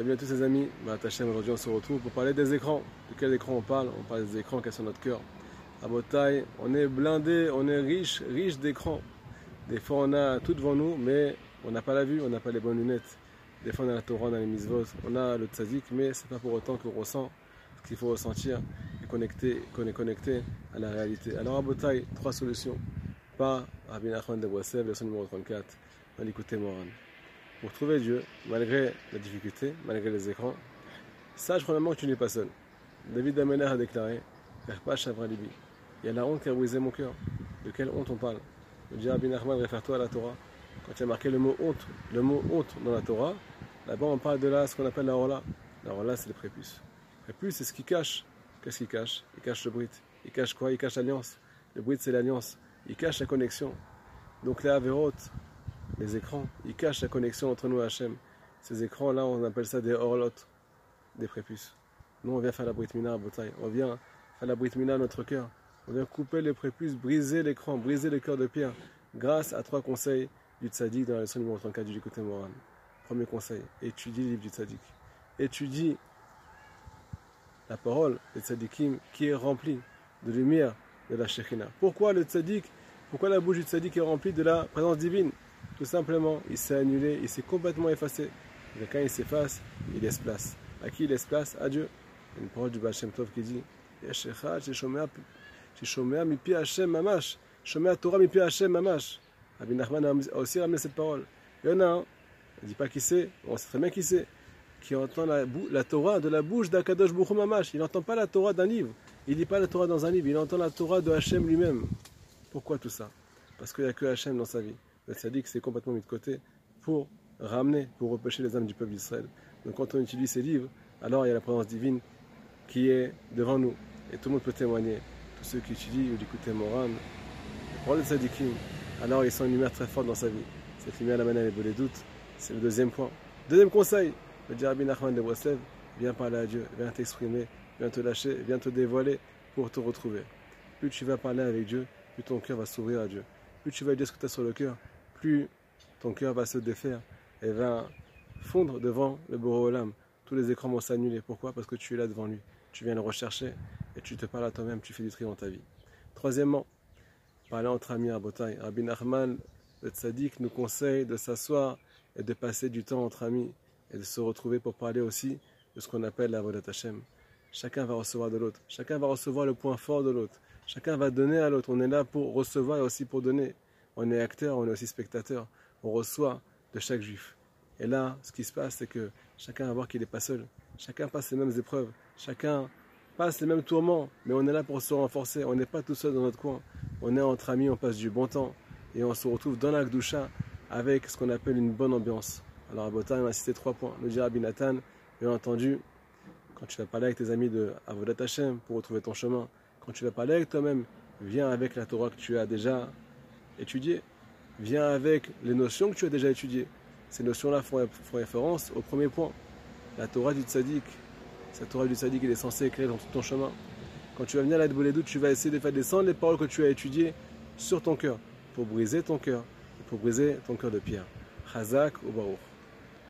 Bienvenue à tous les amis, Matachem, aujourd'hui on se retrouve pour parler des écrans. De quel écran on parle? On parle des écrans qui sont notre cœur. À Botaï, on est blindé, on est riche, riche d'écrans. Des fois on a tout devant nous, mais on n'a pas la vue, on n'a pas les bonnes lunettes. Des fois on a la Torah, on a les misvot, on a le tzadik, mais c'est pas pour autant qu'on ressent ce qu'il faut ressentir et connecter, qu'on est connecté à la réalité. Alors à Botaï, trois solutions. Pas Rabbi Nachman de Boissev, leçon numéro 34, on l'écouter Moran pour trouver Dieu, malgré la difficulté, malgré les écrans, sache premièrement que tu n'es pas seul. David Amener a déclaré pas Libi. Il y a la honte qui a brisé mon cœur. De quelle honte on parle? Le dit Rabbi réfère-toi à la Torah. Quand il y a marqué le mot honte, le mot honte dans la Torah, là-bas on parle de là, ce qu'on appelle la rola. La rola, c'est le prépuce. Le prépuce, c'est ce qui cache. Qu'est-ce qu'il cache? Il cache le brit. Il cache quoi? Il cache l'alliance. Le brit, c'est l'alliance. Il cache la connexion. Donc les avérotes, les écrans, ils cachent la connexion entre nous et Hachem. Ces écrans-là, on appelle ça des orlotes, des prépuces. Nous, on vient faire la brite mina à Botaï. On vient faire la brite mina à notre cœur. On vient couper les prépuces, briser l'écran, briser le cœur de pierre, grâce à trois conseils du tzaddik dans la leçon numéro 34 du côté moral. Premier conseil, étudie le livre du tzaddik. Étudie la parole du tzaddikim qui est remplie de lumière de la Shekhina. Pourquoi le tzaddik, pourquoi la bouche du tzaddik est remplie de la présence divine? Tout simplement, il s'est annulé, il s'est complètement effacé. Et quand il s'efface, il laisse place. À qui il laisse place? À Dieu. Une parole du Baal Shem Tov qui dit mipi Hashem mamash. Torah mipi Hashem mamash. Rabbi Nachman a aussi ramené cette parole. Il y en a un, il ne dit pas qui c'est, on sait très bien qui c'est, qui entend la, la Torah de la bouche d'Akadosh Bouchou Mamash. Il n'entend pas la Torah d'un livre, il ne lit pas la Torah dans un livre, il entend la Torah de Hachem lui-même. Pourquoi tout ça? Parce qu'il n'y a que Hachem dans sa vie le tzaddik s'est complètement mis de côté pour ramener, pour repêcher les âmes du peuple d'Israël. Donc quand on utilise ces livres, alors il y a la présence divine qui est devant nous. Et tout le monde peut témoigner. Tous ceux qui étudient ou écoutent Moran, pour le tzaddikim, alors ils sont une lumière très forte dans sa vie. Cette lumière l'amène à les doutes. C'est le deuxième point. Deuxième conseil, le dit Rabbi Nachman de Breslev, viens parler à Dieu, viens t'exprimer, viens te lâcher, viens te dévoiler pour te retrouver. Plus tu vas parler avec Dieu, plus ton cœur va s'ouvrir à Dieu. Plus tu vas dire ce que tu as sur le cœur, plus ton cœur va se défaire et va fondre devant le Olam. Tous les écrans vont s'annuler. Pourquoi? Parce que tu es là devant lui. Tu viens le rechercher et tu te parles à toi-même, tu fais du tri dans ta vie. Troisièmement, parler entre amis à Botaï. Rabbi Nachman, le tzaddik, nous conseille de s'asseoir et de passer du temps entre amis et de se retrouver pour parler aussi de ce qu'on appelle la Vodat Hashem. Chacun va recevoir de l'autre. Chacun va recevoir le point fort de l'autre. Chacun va donner à l'autre. On est là pour recevoir et aussi pour donner on est acteur, on est aussi spectateur. On reçoit de chaque juif. Et là, ce qui se passe, c'est que chacun va voir qu'il n'est pas seul. Chacun passe les mêmes épreuves. Chacun passe les mêmes tourments. Mais on est là pour se renforcer. On n'est pas tout seul dans notre coin. On est entre amis, on passe du bon temps. Et on se retrouve dans la Gdusha avec ce qu'on appelle une bonne ambiance. Alors à Botan, on a cité trois points. Le dit Rabbi Nathan, bien entendu, quand tu vas parler avec tes amis de Avodat Hashem pour retrouver ton chemin, quand tu vas parler avec toi-même, viens avec la Torah que tu as déjà étudier. Viens avec les notions que tu as déjà étudiées. Ces notions-là font, référence au premier point, la Torah du tzaddik. Cette Torah du tzaddik, est censée éclairer dans tout ton chemin. Quand tu vas venir à la tu vas essayer de faire descendre les paroles que tu as étudiées sur ton cœur, pour briser ton cœur, pour briser ton cœur de pierre. Chazak ou Baruch.